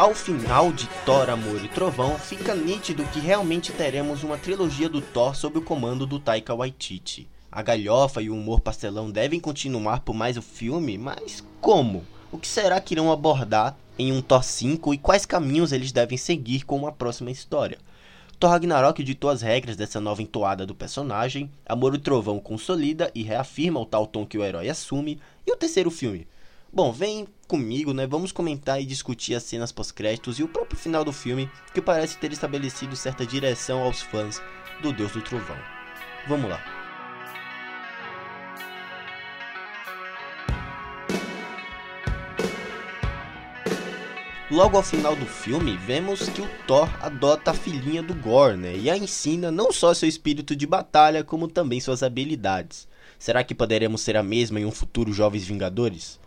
Ao final de Thor, Amor e Trovão, fica nítido que realmente teremos uma trilogia do Thor sob o comando do Taika Waititi. A galhofa e o humor pastelão devem continuar por mais o filme, mas como? O que será que irão abordar em um Thor 5 e quais caminhos eles devem seguir com uma próxima história? Thor Ragnarok ditou as regras dessa nova entoada do personagem, Amor e Trovão consolida e reafirma o tal tom que o herói assume, e o terceiro filme? Bom, vem comigo, né? Vamos comentar e discutir as cenas pós-créditos e o próprio final do filme, que parece ter estabelecido certa direção aos fãs do Deus do Trovão. Vamos lá. Logo ao final do filme, vemos que o Thor adota a filhinha do Gore, né? E a ensina não só seu espírito de batalha, como também suas habilidades. Será que poderemos ser a mesma em um futuro Jovens Vingadores?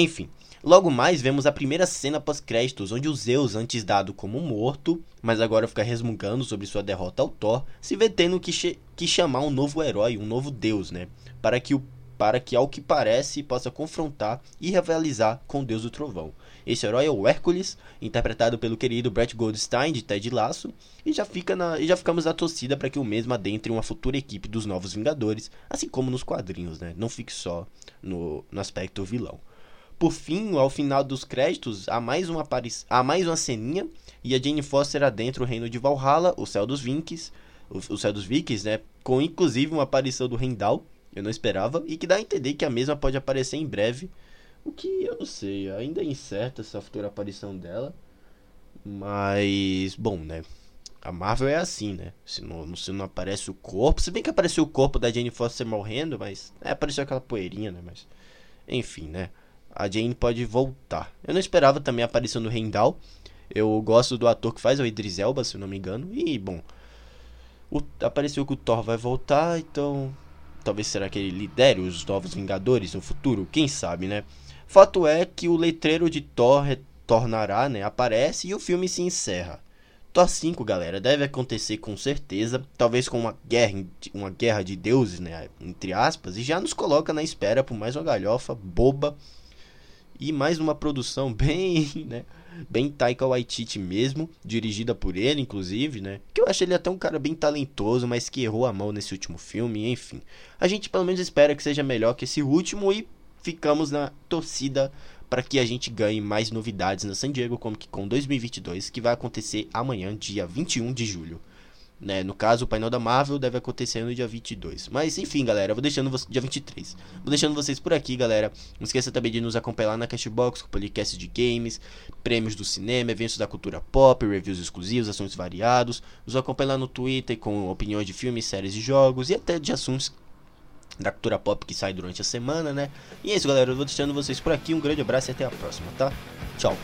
Enfim, logo mais vemos a primeira cena pós-créditos, onde o Zeus, antes dado como morto, mas agora fica resmungando sobre sua derrota ao Thor, se vê tendo que, que chamar um novo herói, um novo deus, né? Para que, o, para que, ao que parece, possa confrontar e rivalizar com o deus do trovão. Esse herói é o Hércules, interpretado pelo querido Brett Goldstein de Ted Lasso, e já, fica na, e já ficamos na torcida para que o mesmo adentre uma futura equipe dos Novos Vingadores, assim como nos quadrinhos, né? Não fique só no, no aspecto vilão. Por fim, ao final dos créditos, há mais uma, aparição, há mais uma ceninha e a Jane Foster adentra o reino de Valhalla, o céu dos Vikings, o, o céu dos Vikings, né? Com inclusive uma aparição do Rendal, eu não esperava, e que dá a entender que a mesma pode aparecer em breve. O que eu não sei, ainda é incerta essa futura aparição dela. Mas, bom, né? A Marvel é assim, né? Se não, se não aparece o corpo. Se bem que apareceu o corpo da Jane Foster morrendo, mas. É, apareceu aquela poeirinha, né? Mas. Enfim, né? A Jane pode voltar. Eu não esperava também a aparição do Rendal. Eu gosto do ator que faz, o Idris Elba, se eu não me engano. E, bom, o, apareceu que o Thor vai voltar, então talvez será que ele lidere os Novos Vingadores no futuro? Quem sabe, né? Fato é que o letreiro de Thor retornará, né? Aparece e o filme se encerra. Thor 5, galera, deve acontecer com certeza, talvez com uma guerra, uma guerra de deuses, né, entre aspas, e já nos coloca na espera por mais uma galhofa boba e mais uma produção bem, né, bem Taika Waititi mesmo, dirigida por ele, inclusive, né? Que eu achei ele até um cara bem talentoso, mas que errou a mão nesse último filme, enfim. A gente pelo menos espera que seja melhor que esse último e ficamos na torcida para que a gente ganhe mais novidades na San Diego Comic Con 2022, que vai acontecer amanhã, dia 21 de julho. Né? No caso, o painel da Marvel deve acontecer no dia 22. Mas enfim, galera, vou deixando vocês. Dia 23. Vou deixando vocês por aqui, galera. Não esqueça também de nos acompanhar lá na Cashbox, com podcast de games, prêmios do cinema, eventos da cultura pop, reviews exclusivos, assuntos variados. Nos acompanhe lá no Twitter com opiniões de filmes, séries e jogos e até de assuntos da cultura pop que sai durante a semana, né? E é isso, galera. Eu vou deixando vocês por aqui. Um grande abraço e até a próxima, tá? Tchau.